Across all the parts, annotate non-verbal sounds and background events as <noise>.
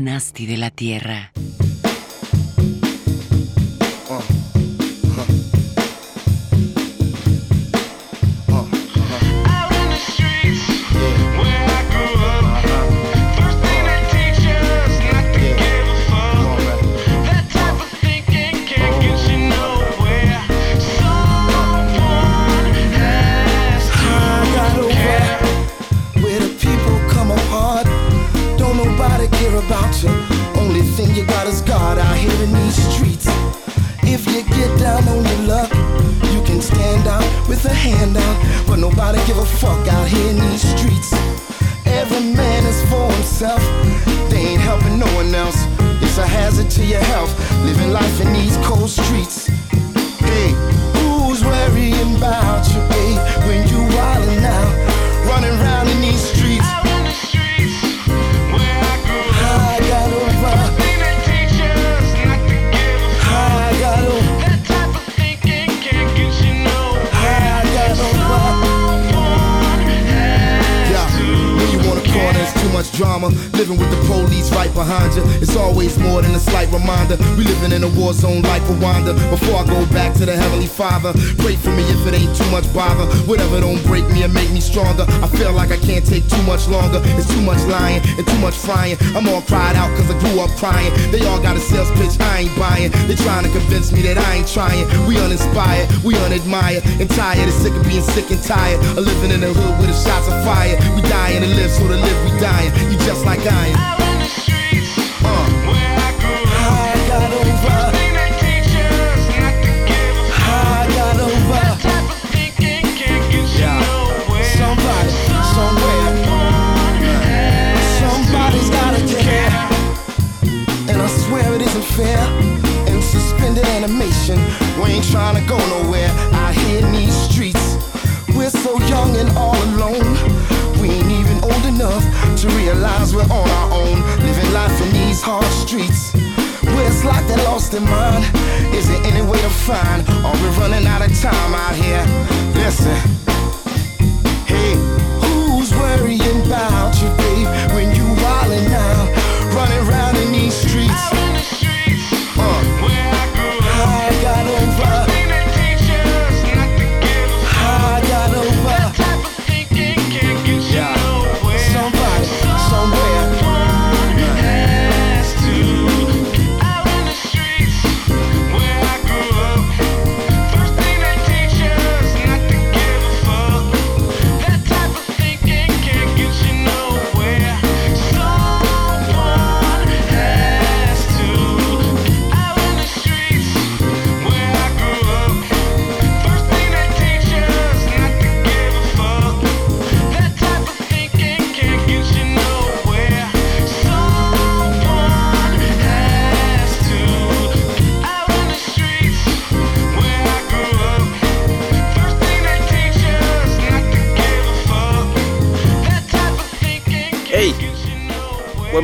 Nasty de la Tierra. Father. Pray for me if it ain't too much bother. Whatever don't break me and make me stronger. I feel like I can't take too much longer. It's too much lying and too much frying. I'm all cried out cause I grew up crying. They all got a sales pitch, I ain't buying. They trying to convince me that I ain't trying. We uninspired, we unadmired, and tired. It's sick of being sick and tired. Of living in the hood with the shots of fire. We dying to live, so to live we dying lying. You just like I am. Out in the streets, uh. where I grew up. I got over. First thing they teach us not to give a. I got over. That type of thinking can't get you yeah. nowhere. Somebody, somewhere. Somebody's gotta care. And I swear it isn't fair. And suspended animation. We ain't trying to go nowhere. I hear in these streets. We're so young and all alone enough to realize we're on our own, living life in these hard streets. Where it's like they lost their mind. Is there any way to find? Are we running out of time out here? Listen. Hey, who's worrying about you, babe, when you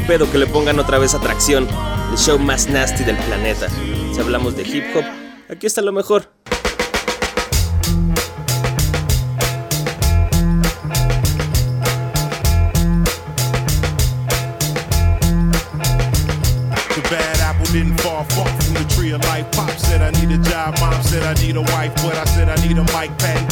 pedo que le pongan otra vez atracción, el show más nasty del planeta. Si hablamos de hip hop, aquí está lo mejor. didn't fall far from the tree of life. Pop said I need a job, mom said I need a wife, but I said I need a mic, pad,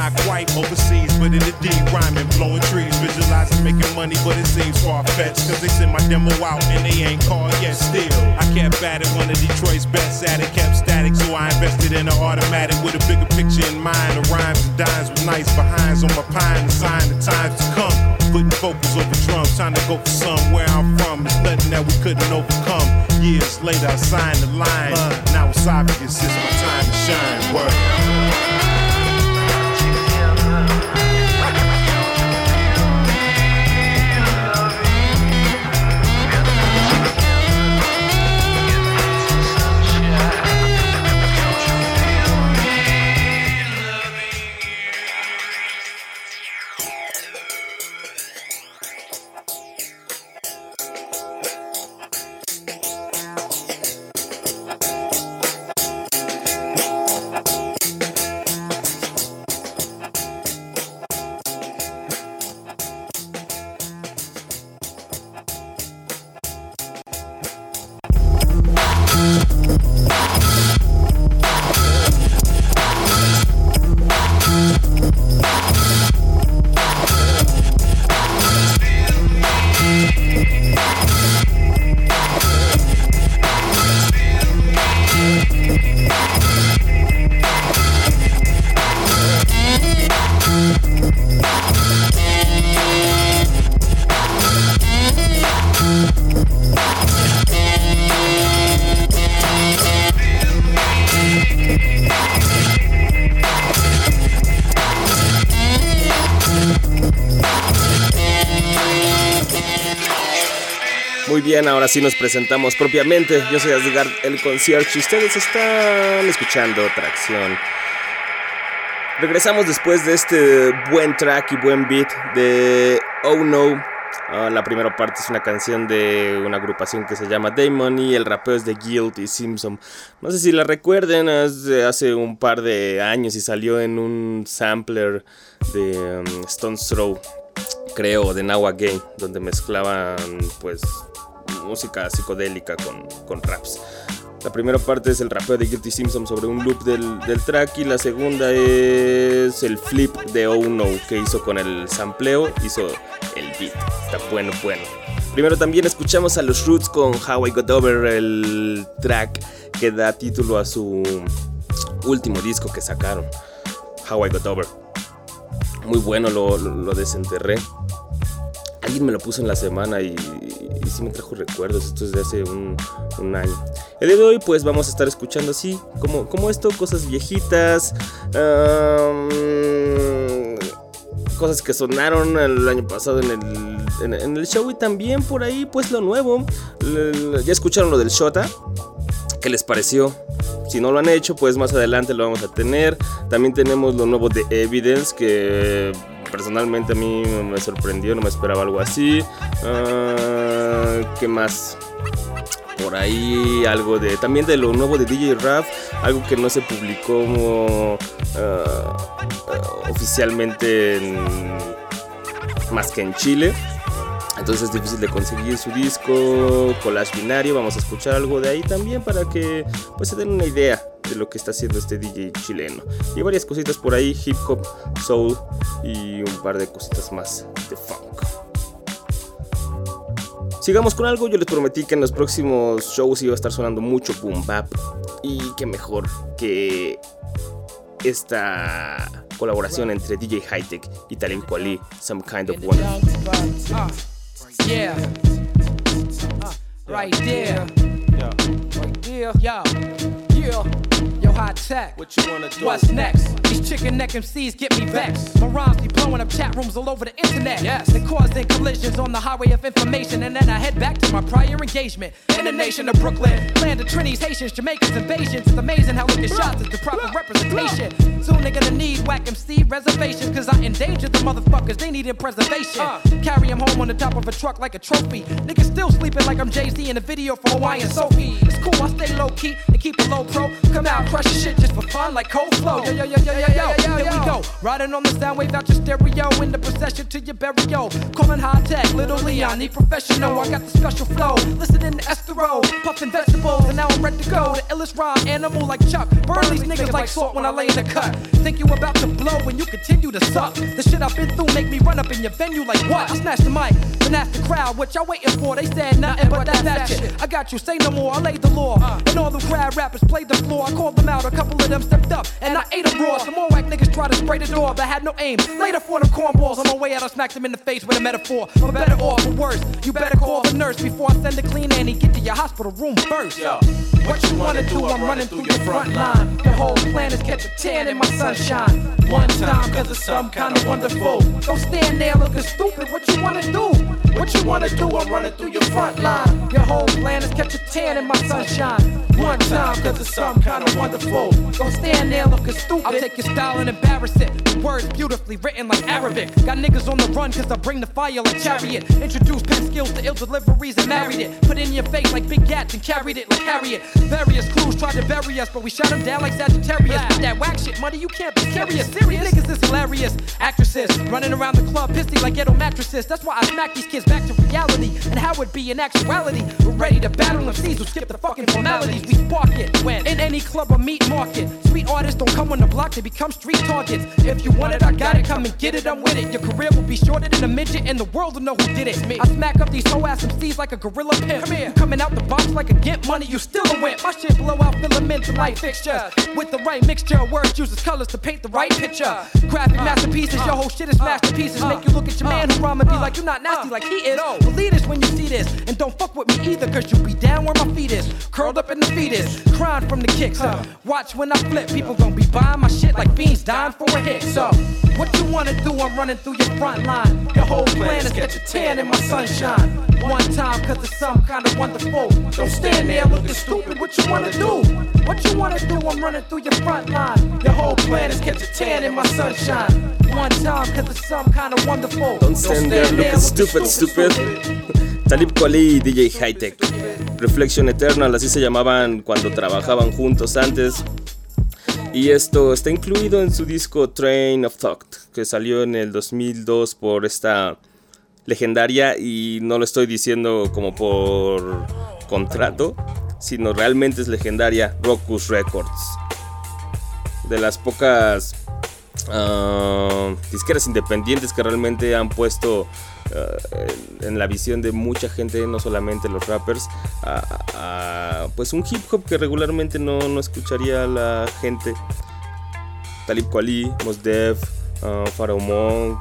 not quite overseas, but in the D, rhyming, blowing trees, visualizing making money, but it seems far fetched. Cause they sent my demo out and they ain't called yet. Still, I kept at it, one of Detroit's best at it, kept static, so I invested in an automatic with a bigger picture in mind. The rhymes and dimes with nice behinds on my pine, the sign the times to come. Putting focus over drums, time to go for somewhere I'm from. It's nothing that we couldn't overcome. Years later, I signed the line. Now it's obvious it's my time to shine. Word. Ahora sí nos presentamos propiamente. Yo soy Asgard, el concierto y ustedes están escuchando Tracción. Regresamos después de este buen track y buen beat de Oh No. Ah, la primera parte es una canción de una agrupación que se llama Damon y el rapeo es de Guilty Simpson. No sé si la recuerden, hace un par de años y salió en un sampler de um, Stone's Throw, creo, de Nawa Game, donde mezclaban pues música psicodélica con, con raps. La primera parte es el rapeo de Guilty Simpson sobre un loop del, del, track y la segunda es el flip de Oh No que hizo con el sampleo, hizo el beat. Está bueno, bueno. Primero también escuchamos a los Roots con How I Got Over, el track que da título a su último disco que sacaron, How I Got Over. Muy bueno, lo, lo desenterré alguien me lo puso en la semana y, y sí me trajo recuerdos. Esto es de hace un, año. El día de hoy, pues vamos a estar escuchando así, como, como esto, cosas viejitas. Cosas que sonaron el año pasado en el, en, el show y también por ahí, pues lo nuevo. Ya escucharon lo del Shota. ¿Qué les pareció? Si no lo han hecho, pues más adelante lo vamos a tener. También tenemos lo nuevo de Evidence, que personalmente a mí me sorprendió, no me esperaba algo así. Uh, ¿Qué más? Por ahí algo de. También de lo nuevo de DJ Raf, algo que no se publicó uh, uh, oficialmente en, más que en Chile. Entonces es difícil de conseguir su disco, collage binario. Vamos a escuchar algo de ahí también para que pues, se den una idea de lo que está haciendo este DJ chileno. Y varias cositas por ahí, hip hop, soul y un par de cositas más de funk. Sigamos con algo, yo les prometí que en los próximos shows iba a estar sonando mucho boom bap y qué mejor que esta colaboración entre DJ Hightech y Talib Kweli, Some Kind of Wonder. Yeah. Uh, right there. Yeah. Right there. Yo. Yeah. Yo, high tech. What you wanna do? What's next? These chicken neck MCs get me vexed. My rhymes be blowing up chat rooms all over the internet. Yes. And causing collisions on the highway of information. And then I head back to my prior engagement. In the nation of Brooklyn. Land of Trinities, Haitians, Jamaicans, invasions. It's amazing how looking shots is the proper representation. Soon they're gonna need whack MC reservations. Cause I endangered the motherfuckers. They needed preservation. Uh. Carry them home on the top of a truck like a trophy. Niggas still sleeping like I'm Jay Z in a video for Hawaiian Sophie. It's cool, I stay low key and keep it low pro. Come out, crush shit just for fun like cold flow. Yo, yo, yo, yo, yo, yo, yo, here we go. Riding on the sound wave out your stereo in the procession to your burial. Calling high tech, little Leon, need professional. I got the special flow. Listening to Estero, puffing vegetables, and now I'm ready to go. The illest rhyme animal like Chuck. Burn these niggas like salt when I lay in the cut. Think you about to blow when you continue to suck. The shit I've been through make me run up in your venue like what? I smash the mic, then ask the crowd what y'all waiting for. They said nothing but that, that shit. I got you, say no more, I laid the law. Uh. And all the crowd rappers played the floor. I called them out, a couple of them stepped up, and I ate them raw. Some more whack niggas try to spray the door, but had no aim. Later for them cornballs, on my way out, I smacked them in the face with a metaphor. For better or for worse, you better call the nurse before I send a clean Annie. Get to your hospital room first. Yo, what you wanna do? I'm running through your front line. The whole plan is catch a tan in my sunshine. One time, cause it's some kind of wonderful. Don't stand there looking stupid. What you wanna do? What you wanna do? I'm running through your front line. Your whole plan is catch a tan in my sunshine. One time, cause it's some kind of wonderful. Don't stand there looking stupid. I'll take your style and embarrass it. Words beautifully written like Arabic. Got niggas on the run cause I bring the fire like chariot. Introduced pen skills to ill deliveries and married it. Put in your face like big gats and carried it like Harriet. Various crews tried to bury us, but we shot them down like Sagittarius. With that whack shit, money, you can't be serious. Serious niggas is hilarious. Actresses running around the club, pissy like ghetto mattresses. That's why I smack these kids back to reality and how it be in actuality. We're ready to battle MCs who skip the fucking formalities. We spark it when in any club or meat market. Sweet artists don't come on the block, they become street targets. If you want it, I got it, come and get it, I'm with it. Your career will be shorter than a midget, and the world will know who did it. Me. I smack up these whole ass MCs like a gorilla pimp. Come here. Coming out the box like a get money, you still a wimp. My shit blow out filaments and light fixtures. With the right mixture of words, uses colors to paint the right picture. Graphic uh, masterpieces, your uh, whole shit is masterpieces. Uh, Make you look at your man who rhyme and be like, you're not nasty like he is. Believe this when you see see this. And don't fuck with me either, cause you be down where my feet is. Curled up in the fetus, crying from the kicks. Huh? Watch when I flip, people gon' be buying my shit like fiends dying for a hit. So, what you wanna do? I'm running through your front line. Your whole plan is get your tan in my sunshine. One time, cause it's some kind of wonderful. Don't stand there looking stupid. What you wanna do? What you wanna do? I'm running through your front line. Your whole plan is get your tan in my sunshine. One time, cause it's some kind of wonderful. Don't stand there looking stupid, stupid. Talib Kweli y DJ Hightech. Reflection Eternal, así se llamaban cuando trabajaban juntos antes. Y esto está incluido en su disco Train of Thought, que salió en el 2002 por esta legendaria, y no lo estoy diciendo como por contrato, sino realmente es legendaria, Rockus Records. De las pocas uh, disqueras independientes que realmente han puesto uh, en la visión de mucha gente, no solamente los rappers, a, pues un hip hop que regularmente no, no escucharía la gente. Talib Kweli, Mos Def, uh, Pharaoh Monk,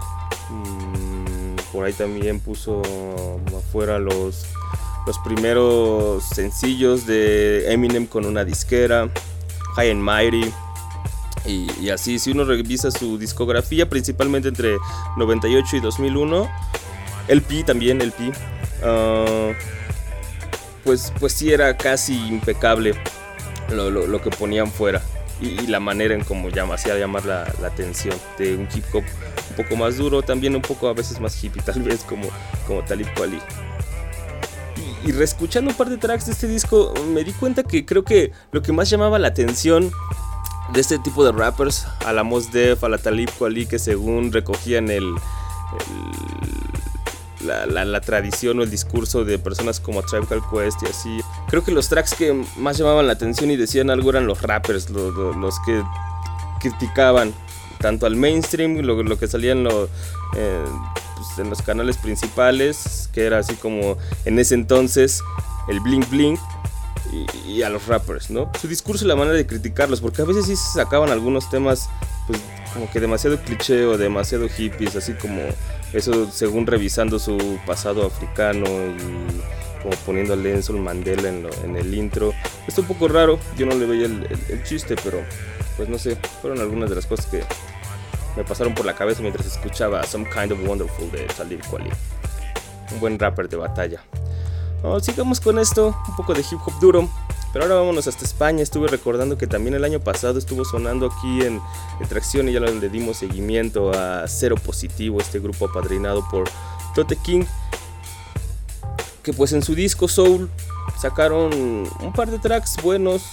um, por ahí también puso afuera los los primeros sencillos de Eminem con una disquera, High and Mighty. Y, y, así, si uno revisa su discografía, principalmente entre 98 y 2001, LP también, LP, uh, pues, pues sí era casi impecable lo, lo, lo que ponían fuera. Y, y, la manera en cómo llama, hacía llamar la, la, atención de un hip hop un poco más duro, también un poco a veces más hippie, <laughs> tal vez como, como Talib Kweli y reescuchando un par de tracks de este disco, me di cuenta que creo que lo que más llamaba la atención de este tipo de rappers, a la Mos Def, que según recogían el, la, la, tradición o el discurso de personas como Tribe Called Quest y así, creo que los tracks que más llamaban la atención y decían algo eran los rappers, los, los, que criticaban tanto al mainstream, lo, que salían los... Eh, pues, en los canales principales, que era así como en ese entonces el Blink Blink y, y, a los rappers, ¿no? Su discurso y la manera de criticarlos, porque a veces sí se sacaban algunos temas, pues como que demasiado cliché o demasiado hippies, así como eso según revisando su pasado africano y como poniendo a Nelson Mandela en, lo, en, el intro. Está un poco raro, yo no le veía el, el, el chiste, pero pues no sé, fueron algunas de las cosas que me pasaron por la cabeza mientras escuchaba Some Kind of Wonderful de Talib Kweli. Un buen rapper de batalla. Oh, sigamos con esto, un poco de hip hop duro. Pero ahora vámonos hasta España. Estuve recordando que también el año pasado estuvo sonando aquí en, en Tracción y ya le dimos seguimiento a Cero Positivo, este grupo apadrinado por Tote King. Que pues en su disco Soul sacaron un par de tracks buenos,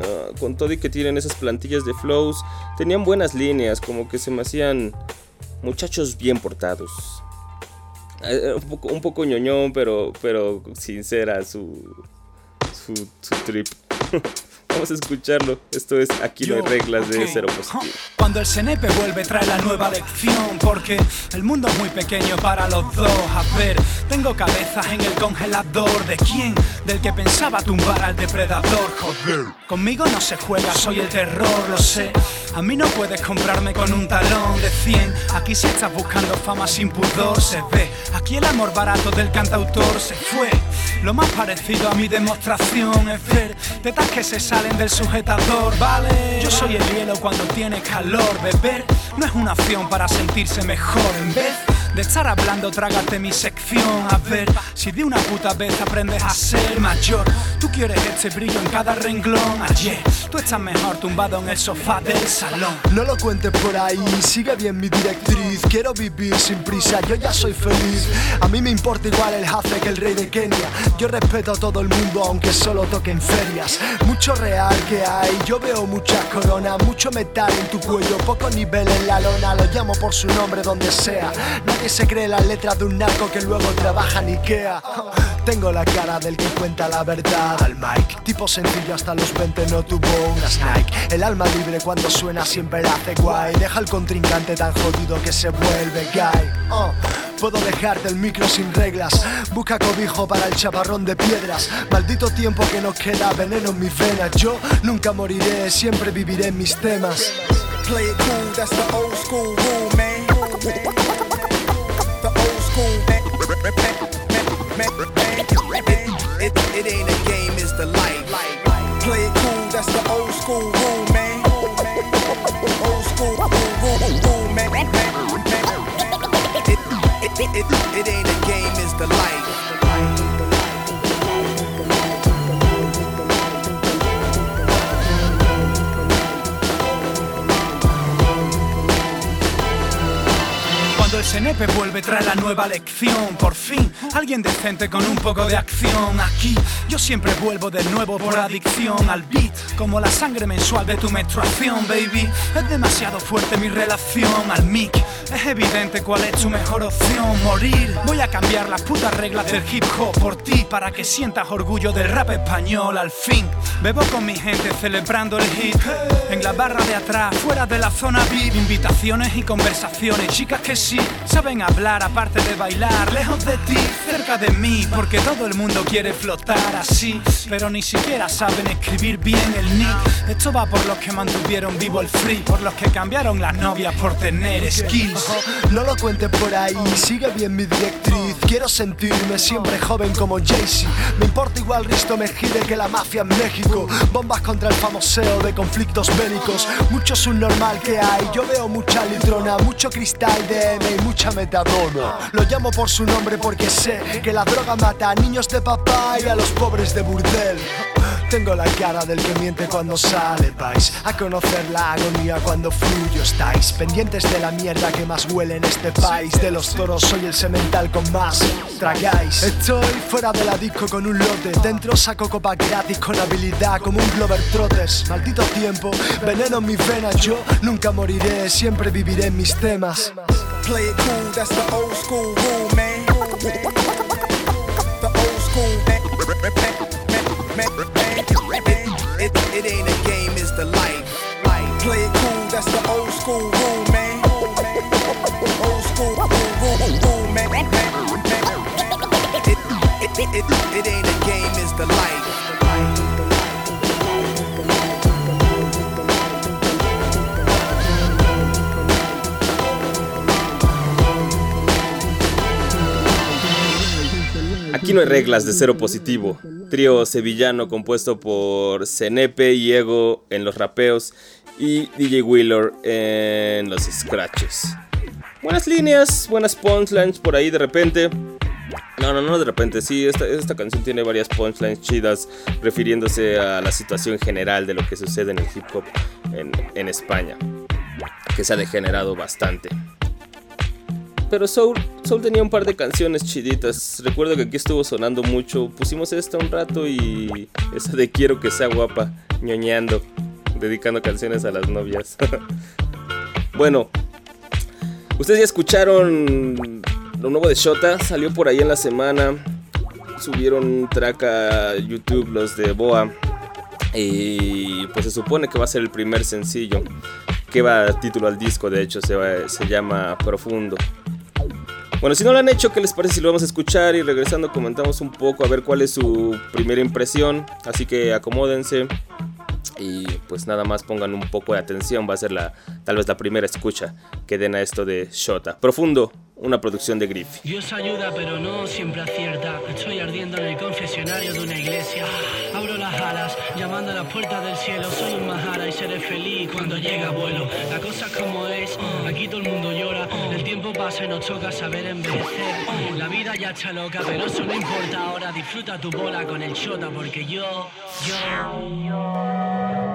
Uh, con todo y que tienen esas plantillas de flows, tenían buenas líneas, como que se me hacían muchachos bien portados. Uh, un, poco, un poco ñoñón, pero, pero sincera su, su, su trip. <laughs> Vamos a escucharlo. Esto es Aquí no hay reglas de cero positivo. Cuando el CNP vuelve trae la nueva lección Porque el mundo es muy pequeño para los dos. A ver, tengo cabezas en el congelador. ¿De quién? Del que pensaba tumbar al depredador. Joder, conmigo no se juega, soy el terror, lo sé. A mí no puedes comprarme con un talón de 100 Aquí si estás buscando fama sin pudor se ve. Aquí el amor barato del cantautor se fue. Lo más parecido a mi demostración es ver tetas que se salen del sujetador, ¿vale? Yo soy el hielo cuando tiene calor, beber no es una opción para sentirse mejor en vez de estar hablando, trágate mi sección. A ver si de una puta vez aprendes a ser mayor. Tú quieres este brillo en cada renglón. Ayer, tú estás mejor tumbado en el sofá del salón. No lo cuentes por ahí, sigue bien mi directriz. Quiero vivir sin prisa, yo ya soy feliz. A mí me importa igual el jefe que el rey de Kenia. Yo respeto a todo el mundo, aunque solo toque en ferias. Mucho real que hay, yo veo muchas coronas, mucho metal en tu cuello, poco nivel en la lona. Lo llamo por su nombre donde sea. Se cree las letras de un narco que luego trabaja en Ikea. Tengo la cara del que cuenta la verdad al mic. Tipo sencillo hasta los 20 no tuvo unas Nike. El alma libre cuando suena siempre la hace guay. Deja al contrincante tan jodido que se vuelve gay. Oh. Puedo dejarte el micro sin reglas. Busca cobijo para el chaparrón de piedras. Maldito tiempo que nos queda, veneno en mis venas. Yo nunca moriré, siempre viviré en mis temas. Play it cool, that's the old school rule, man. School, man. It, it ain't a game, it's the life. Play it cool, that's the old school rule, man. Old school rule, rule, rule, man. It, it, it, it, it ain't Senepe vuelve trae la nueva lección. Por fin, alguien decente con un poco de acción. Aquí, yo siempre vuelvo de nuevo por adicción al beat Como la sangre mensual de tu menstruación, baby. Es demasiado fuerte mi relación al mic. Es evidente cuál es tu mejor opción. Morir, voy a cambiar las putas reglas del hip hop por ti Para que sientas orgullo del rap español al fin. Bebo con mi gente celebrando el hit. En la barra de atrás, fuera de la zona VIP Invitaciones y conversaciones, chicas que sí Saben hablar aparte de bailar Lejos de ti, cerca de mí Porque todo el mundo quiere flotar así Pero ni siquiera saben escribir bien el nick Esto va por los que mantuvieron vivo el free Por los que cambiaron las novias por tener skills No lo cuentes por ahí, sigue bien mi directriz. Quiero sentirme siempre joven como Jay-Z. Me importa igual Risto Mejide que la mafia en México. Bombas contra el famoseo de conflictos bélicos. Mucho subnormal que hay. Yo veo mucha litrona, mucho cristal de M mucha. Lo llamo por su nombre porque sé que la droga mata a niños de papá y a los pobres de burdel. Tengo la cara del que miente cuando sale, vais a conocer la agonía cuando fluyo estáis pendientes de la mierda que más huele en este país. De los toros soy el semental con más tragáis. Estoy fuera de la disco con un lote, dentro saco copa gratis con habilidad como un Glover Trotters. Maldito tiempo, veneno en mis venas, yo nunca moriré, siempre viviré en mis temas. Play it cool, that's the old school rule, man. The old school, man. It, it ain't a game, it's the life. Play it cool, that's the old school rule, man. Old school rule, man. It ain't a game, it's the life. Aquí no hay reglas de cero positivo. Trío sevillano compuesto por Cenepe y Ego en los rapeos y DJ Wheeler en los scratches. Buenas líneas, buenas punchlines por ahí de repente. No, no, no de repente, sí, esta, esta canción tiene varias punchlines chidas refiriéndose a la situación general de lo que sucede en el hip hop en, en España, que se ha degenerado bastante. Pero Soul, Soul tenía un par de canciones chiditas. Recuerdo que aquí estuvo sonando mucho. Pusimos esta un rato y esa de Quiero que sea guapa, ñoñando, dedicando canciones a las novias. <laughs> bueno, ustedes ya escucharon lo nuevo de Shota, salió por ahí en la semana. Subieron un track a YouTube los de Boa. Y pues se supone que va a ser el primer sencillo. Que va a título al disco, de hecho, se, se llama Profundo. Bueno, si no lo han hecho, ¿qué les parece si lo vamos a escuchar? Y regresando comentamos un poco a ver cuál es su primera impresión. Así que acomódense y pues nada más pongan un poco de atención. Va a ser la, tal vez la primera escucha que den a esto de Shota. Profundo, una producción de Griffy. Dios ayuda, pero no siempre acierta. Estoy ardiendo en el confesionario de una iglesia. Abro las alas, llamando a las puertas del cielo. Soy un majara y seré feliz cuando llegue abuelo. La cosa es como es, aquí todo el mundo llora. El tiempo pasa y nos toca saber envejecer. La vida ya está loca, pero eso no importa ahora. Disfruta tu bola con el chota, porque yo, yo,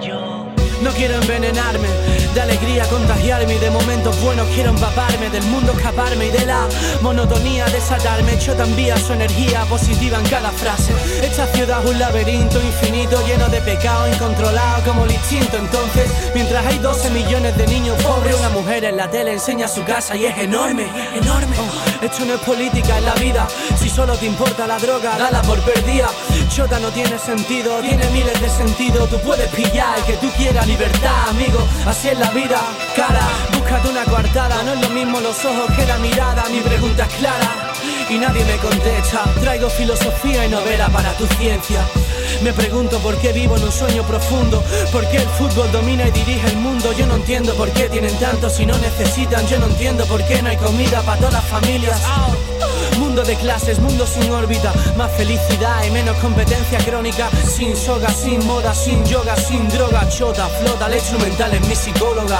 yo. No quiero envenenarme, de alegría contagiarme y de momentos buenos quiero empaparme, del mundo escaparme y de la monotonía desatarme. Yo envía su energía positiva en cada frase. Esta ciudad es un laberinto infinito lleno de pecado incontrolado como el instinto. Entonces, mientras hay 12 millones de niños pobres, una mujer en la tele enseña su casa y es enorme, enorme. Oh, esto no es política en la vida, si solo te importa la droga, dala por perdida. No tiene sentido, tiene miles de sentidos. Tú puedes pillar el que tú quieras, libertad, amigo. Así es la vida, cara. Búscate una coartada, no es lo mismo los ojos que la mirada. Mi pregunta es clara y nadie me contesta. Traigo filosofía y novela para tu ciencia. Me pregunto por qué vivo en un sueño profundo, por qué el fútbol domina y dirige el mundo. Yo no entiendo por qué tienen tanto si no necesitan. Yo no entiendo por qué no hay comida para todas las familias. Mundo de clases, mundo sin órbita, más felicidad y menos competencia crónica. Sin soga, sin moda, sin yoga, sin droga, chota, flota, la instrumental es mi psicóloga.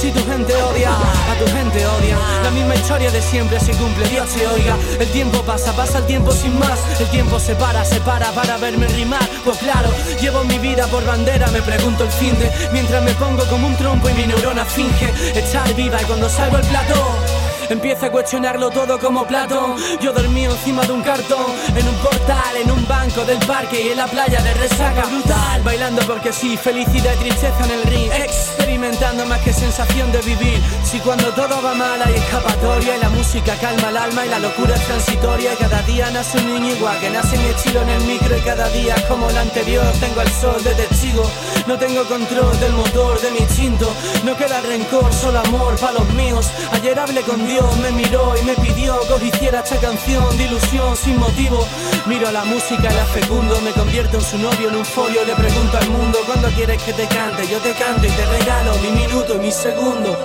Si tu gente odia, a tu gente odia. La misma historia de siempre se cumple, Dios se oiga. El tiempo pasa, pasa el tiempo sin más. El tiempo se para, se para para verme rimar. Pues claro, llevo mi vida por bandera, me pregunto el fin de. Mientras me pongo como un trompo y mi neurona finge estar viva y cuando salgo el plató. Empieza a cuestionarlo todo como Platón. Yo dormí encima de un cartón, en un portal, en un banco del parque y en la playa de resaca brutal. Bailando porque sí, felicidad y tristeza en el ring. Experimentando más que sensación de vivir. Si cuando todo va mal hay escapatoria y la música calma el alma y la locura es transitoria. Y cada día nace un niño igual que nace mi estilo en el micro y cada día como el anterior. Tengo el sol de testigo, no tengo control del motor de mi instinto. No queda rencor, solo amor para los míos. Ayer hablé con Dios me miró y me pidió que hiciera esta canción de ilusión sin motivo. Miro a la música la fecundo, me convierto en su novio en un folio. Le pregunto al mundo cuándo quieres que te cante. Yo te canto y te regalo mi minuto y mi segundo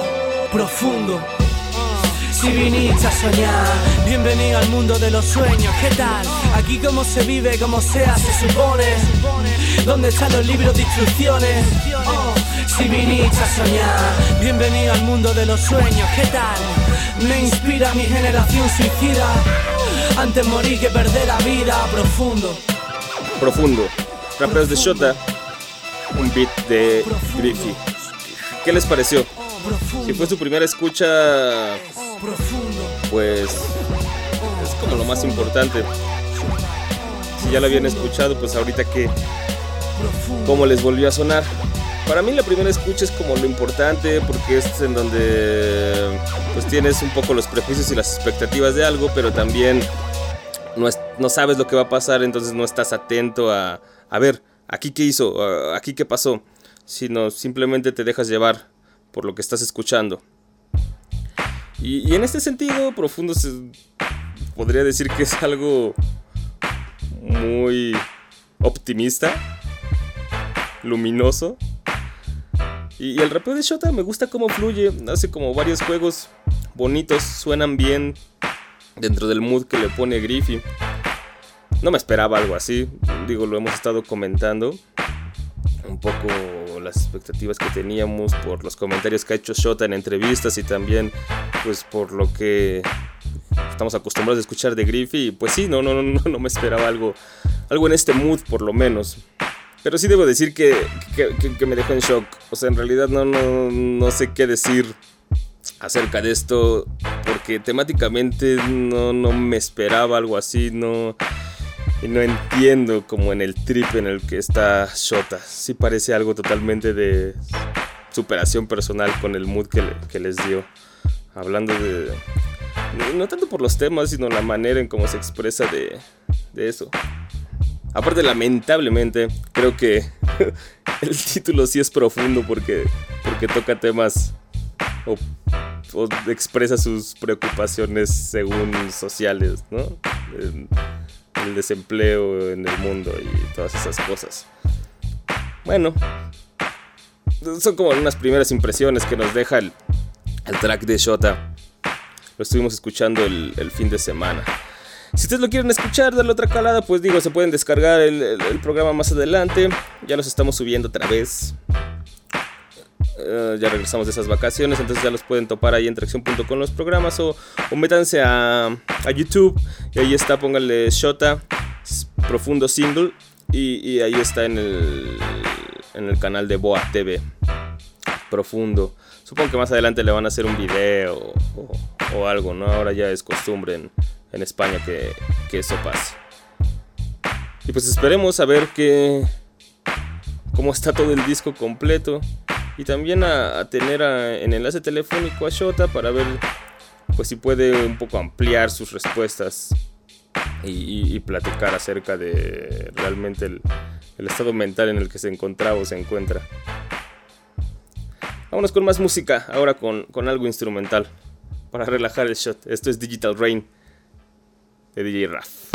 profundo. Si viniste a soñar, bienvenido al mundo de los sueños. ¿Qué tal? Aquí como se vive, como sea, se supone. ¿Dónde están los libros de instrucciones? Oh, si viniste a soñar, bienvenido al mundo de los sueños. ¿Qué tal? Me inspira mi generación suicida. Antes morir que perder la vida. Profundo. Profundo. Raperos de Shota. Un beat de Griffy. ¿Qué les pareció? Si fue su primera escucha, pues es como lo más importante. Si ya lo habían escuchado, pues ahorita que cómo les volvió a sonar. Para mí la primera escucha es como lo importante porque es en donde pues tienes un poco los prejuicios y las expectativas de algo, pero también no, no sabes lo que va a pasar, entonces no estás atento a, a ver, aquí qué hizo, aquí qué pasó, sino simplemente te dejas llevar por lo que estás escuchando. Y, en este sentido, Profundo se, podría decir que es algo muy optimista, luminoso. Y, el rapeo de Shota me gusta cómo fluye, hace como varios juegos bonitos, suenan bien dentro del mood que le pone Griffy. No me esperaba algo así, digo, lo hemos estado comentando. Un poco las expectativas que teníamos por los comentarios que ha hecho Shota en entrevistas y también pues por lo que estamos acostumbrados a escuchar de Griffy. Y pues sí, no, no, no, no me esperaba algo, algo en este mood por lo menos. Pero sí debo decir que, que, me dejó en shock. O sea, en realidad no, no, no sé qué decir acerca de esto. Porque temáticamente no, no me esperaba algo así. No, y no entiendo como en el trip en el que está Shota. Sí parece algo totalmente de superación personal con el mood que, les dio. Hablando de... No tanto por los temas, sino la manera en cómo se expresa de, de eso. Aparte, lamentablemente, creo que <laughs> el título sí es profundo porque, porque toca temas o expresa sus preocupaciones según sociales, ¿no? El desempleo en el mundo y todas esas cosas. Bueno, son como unas primeras impresiones que nos deja el, track de Shota. Lo estuvimos escuchando el, fin de semana. Si ustedes lo quieren escuchar, darle otra calada, pues digo, se pueden descargar el, programa más adelante. Ya los estamos subiendo otra vez. Eh, ya regresamos de esas vacaciones, entonces ya los pueden topar ahí en tracción.com los programas o, o métanse a, a, YouTube y ahí está, pónganle Shota, profundo single y, ahí está en el, en el canal de Boa TV, profundo. Supongo que más adelante le van a hacer un video o, algo, ¿no? Ahora ya es costumbre en, en España que, que eso pase. Y pues esperemos a ver que cómo está todo el disco completo y también a, tener en enlace telefónico a Shota para ver pues si puede un poco ampliar sus respuestas y, platicar acerca de realmente el, estado mental en el que se encontraba o se encuentra. Vámonos con más música, ahora con, con algo instrumental, para relajar el shot. Esto es Digital Rain de DJ Raf.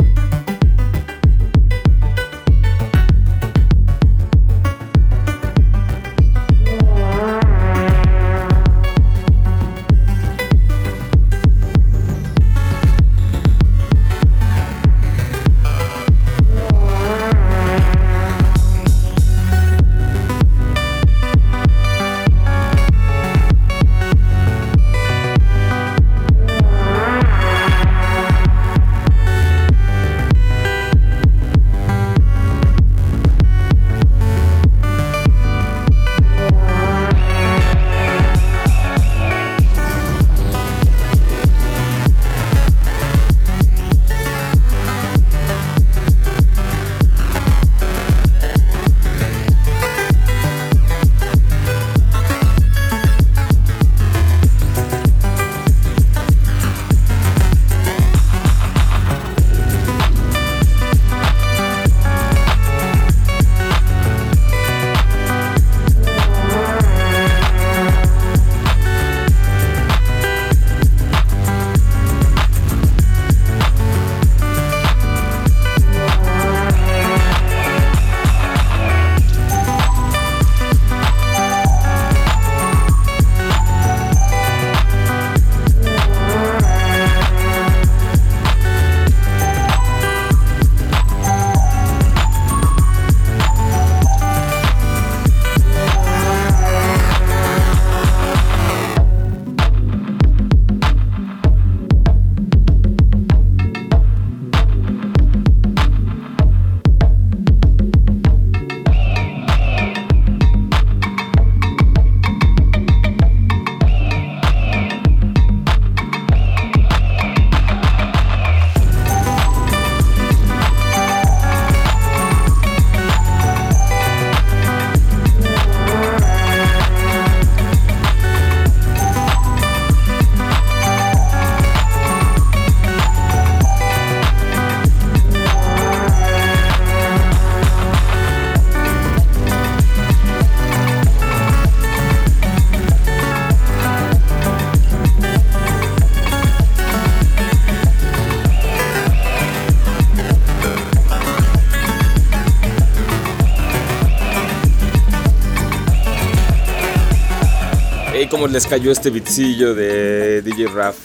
¿Cómo les cayó este bitcillo de DJ Raf?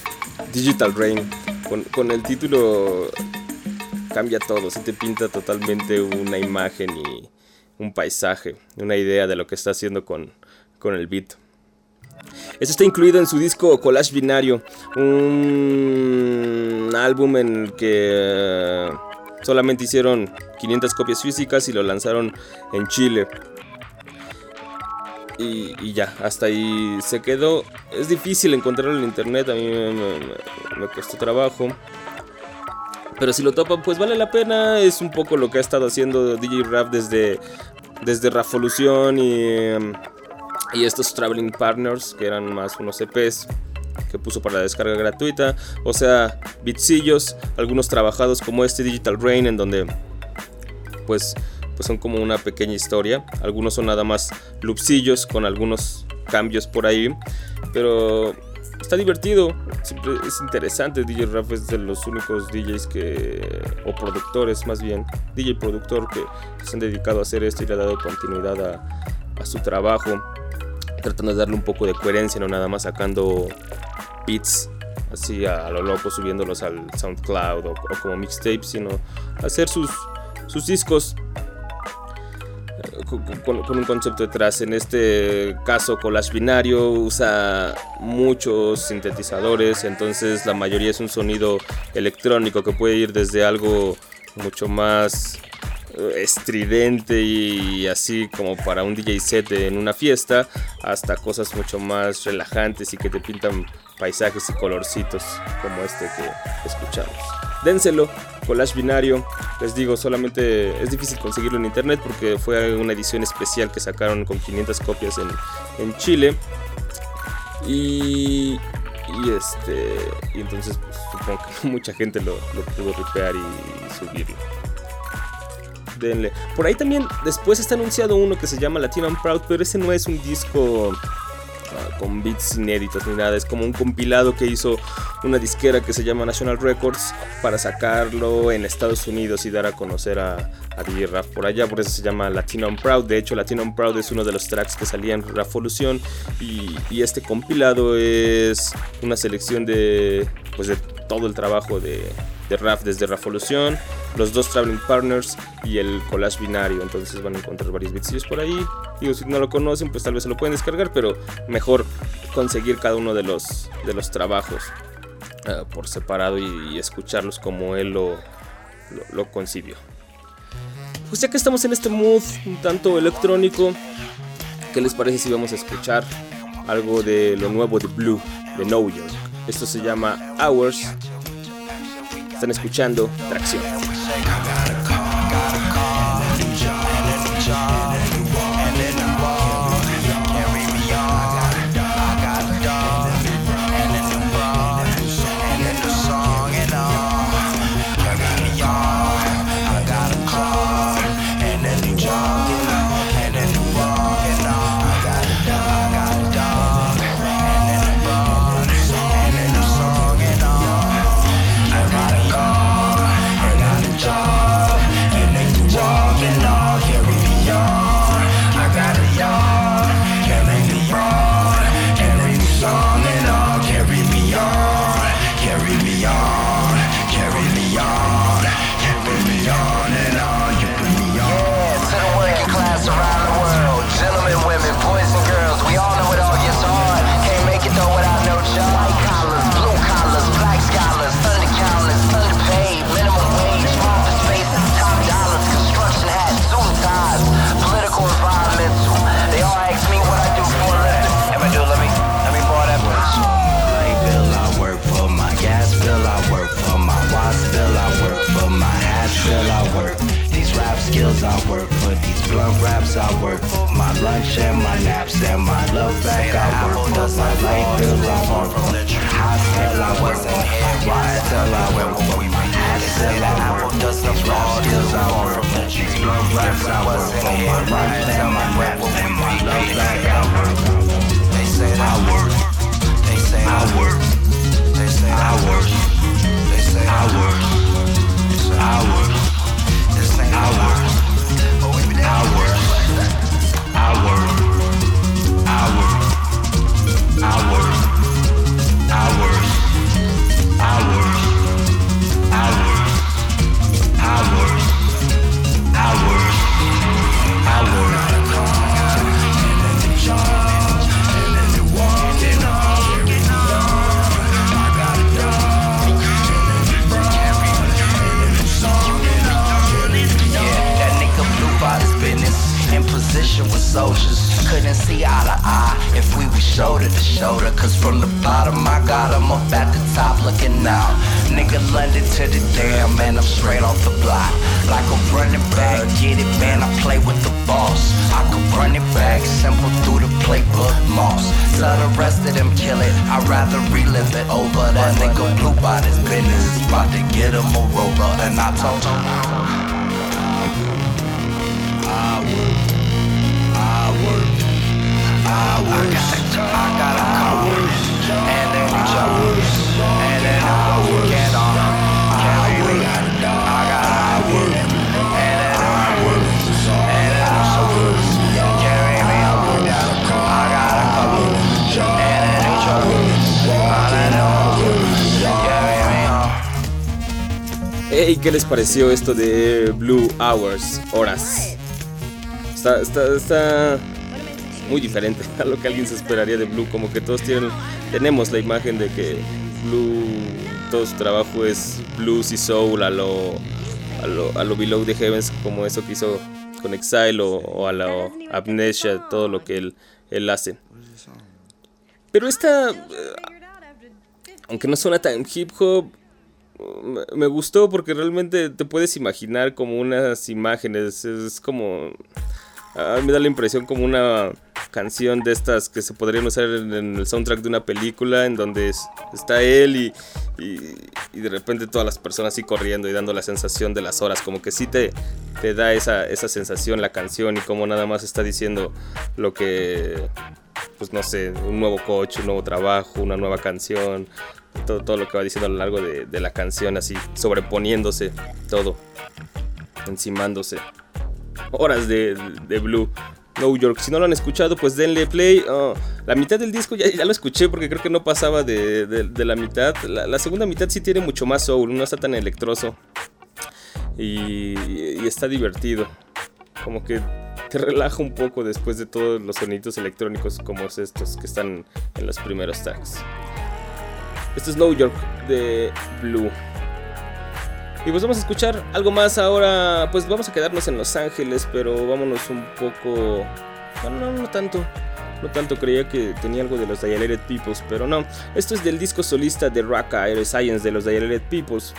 Digital Rain. Con, el título cambia todo, se te pinta totalmente una imagen y un paisaje, una idea de lo que está haciendo con, con el beat. Esto está incluido en su disco Collage Binario, un álbum en el que solamente hicieron 500 copias físicas y lo lanzaron en Chile. Y, ya, hasta ahí se quedó. Es difícil encontrarlo en internet, a mí me, costó trabajo. Pero si lo topan, pues vale la pena. Es un poco lo que ha estado haciendo DJ Rap desde, desde Ravolución y, y estos Traveling Partners, que eran más unos EPs que puso para la descarga gratuita. O sea, bitsillos, algunos trabajados como este Digital Rain, en donde pues pues son como una pequeña historia. Algunos son nada más loopsillos con algunos cambios por ahí, pero está divertido, siempre es interesante. DJ Raf es de los únicos DJs que, o productores más bien, DJ productor que, se han dedicado a hacer esto y le ha dado continuidad a, su trabajo, tratando de darle un poco de coherencia, no nada más sacando beats así a, lo loco, subiéndolos al SoundCloud o, o como mixtapes, sino hacer sus, sus discos con, un concepto detrás. En este caso, Collage Binario usa muchos sintetizadores, entonces la mayoría es un sonido electrónico que puede ir desde algo mucho más eh, estridente y así como para un DJ set en una fiesta, hasta cosas mucho más relajantes y que te pintan paisajes y colorcitos como este que escuchamos. Dénselo, collage binario. Les digo, solamente es difícil conseguirlo en internet porque fue una edición especial que sacaron con 500 copias en, Chile. Y, y este y entonces pues, supongo que <laughs> mucha gente lo, pudo ripear y, subirlo. Denle. Por ahí también después está anunciado uno que se llama Latino and Proud, pero ese no es un disco con beats inéditos ni nada. Es como un compilado que hizo una disquera que se llama National Records para sacarlo en Estados Unidos y dar a conocer a, a DJ Raf por allá. Por eso se llama Latino and Proud. De hecho, Latino and Proud es uno de los tracks que salía en Revolución. Y, y este compilado es una selección de, pues de todo el trabajo de, de Raf desde Revolución, los dos Traveling Partners y el collage binario. Entonces van a encontrar varios bitsillos por ahí. Digo, si no lo conocen, pues tal vez se lo pueden descargar, pero mejor conseguir cada uno de los, de los trabajos eh, por separado y, escucharlos como él lo, lo, concibió. Pues ya que estamos en este mood un tanto electrónico, ¿qué les parece si vamos a escuchar algo de lo nuevo de Blue, de New York? Esto se llama Hours están escuchando Tracción. 上路 ¿qué les pareció esto de Blue Hours? Horas. Está, está, está muy diferente <laughs> a lo que alguien se esperaría de Blue. Como que todos tienen, tenemos la imagen de que Blue, todo su trabajo es blues y soul a lo, a lo, a lo Below the Heavens, como eso que hizo con Exile o, a la todo lo que él, él hace. Pero esta, eh, aunque no suena tan hip hop, me- gustó porque realmente te puedes imaginar como unas imágenes. Es como. Me da la impresión como una canción de estas que se podrían usar en, el soundtrack de una película en donde es- está él y, y- de repente todas las personas así corriendo y dando la sensación de las horas. Como que sí te, te da esa, esa sensación la canción y como nada más está diciendo lo que pues no sé, un nuevo coche, un nuevo trabajo, una nueva canción, todo, todo lo que va diciendo a lo largo de, de la canción, así sobreponiéndose, todo, encimándose. Horas de, de Blue. New York, si no lo han escuchado, pues denle play. Oh, la mitad del disco ya, ya lo escuché porque creo que no pasaba de, de- la mitad. La, segunda mitad sí tiene mucho más soul, no está tan electroso. Y, y está divertido. Como que te relaja un poco después de todos los sonidos electrónicos como es estos que están en los primeros tracks. Esto es New York de Blue. Y pues vamos a escuchar algo más ahora. Pues vamos a quedarnos en Los Ángeles, pero vámonos un poco. Bueno, no, no tanto. No tanto creía que tenía algo de los Dilated Peoples, pero no. Esto es del disco solista de Rock Air Science de los Dilated Peoples.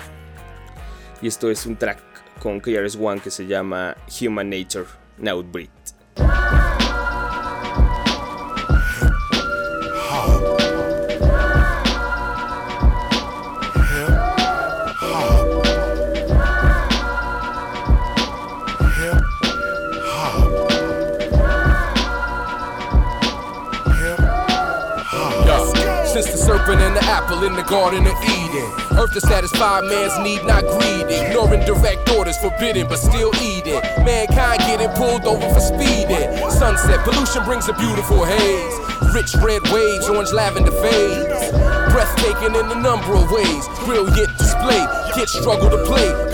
Y esto es un track con KRS One que se llama Human Nature Now Breed. The Garden of Eden, earth to satisfy man's need, not greedy. Ignoring direct orders, forbidden but still eating. Mankind getting pulled over for speeding. Sunset pollution brings a beautiful haze. Rich red waves, orange lavender fades. Breathtaking in a number of ways. Brilliant display, kids struggle to play.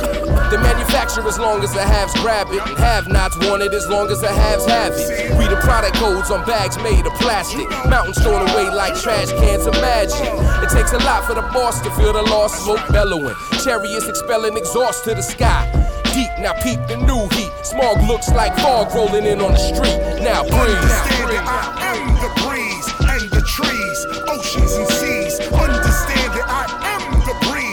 The manufacture as long as the haves grab it, have nots want it as long as the haves have it. Read the product codes on bags made of plastic, mountains thrown away like trash cans. Imagine it takes a lot for the boss to feel the lost smoke bellowing, chariots expelling exhaust to the sky. Deep now peep the new heat. Smog looks like fog rolling in on the street. Now breathe. I am the breeze and the trees, oceans and seas. Understand that I am the breeze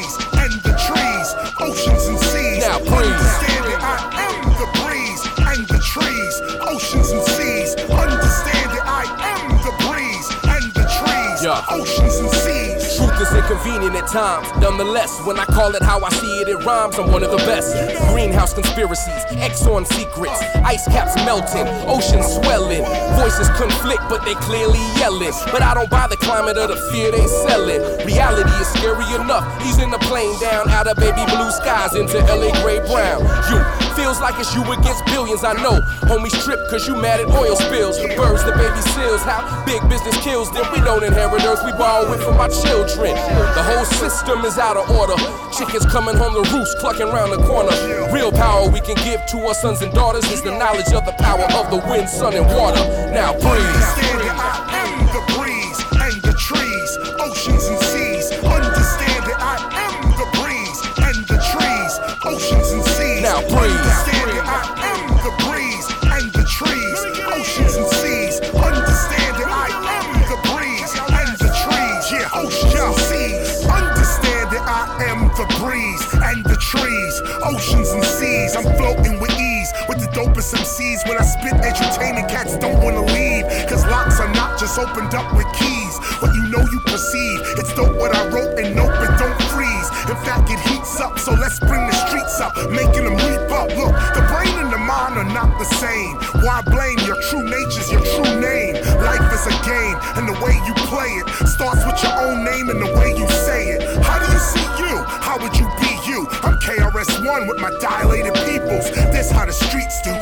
trees, oceans and seas. Understand that I am the breeze and the trees, Yeah. oceans and seas. Truth is inconvenient at times. Nonetheless, when I call it how I see it, it rhymes. I'm one of the best. Greenhouse conspiracies, Exxon secrets, ice caps melting, oceans swelling. Voices conflict, but they clearly yelling. But I don't buy the climate of the fear they selling. Reality is scary enough. He's in the plane down out of baby blue skies into LA gray brown. You feels like it's you against billions. I know, homies trip cause you mad at oil spills. The birds, the baby seals, how big business kills them. We don't inherit earth, we borrow it from our children. The whole system is out of order. Chickens coming home to roost, clucking round the corner. Real power we can give to our sons and daughters is the knowledge of the power of the wind, sun, and water. Now breathe. Understand that I am the breeze and the trees, oceans and seas. Understand that I am the breeze and the trees, oceans and seas. Now breathe. MCs when I spit entertaining cats don't wanna leave. Cause locks are not just opened up with keys. But you know you perceive. It's dope what I wrote and nope, it don't freeze. In fact, it heats up, so let's bring the streets up, making them leap up. Look, the brain and the mind are not the same. Why blame your true nature's your true name? Life is a game, and the way you play it starts with your own name and the way you say it. How do you see you? How would you be you? I'm KRS1 with my dilated peoples. This how the streets do.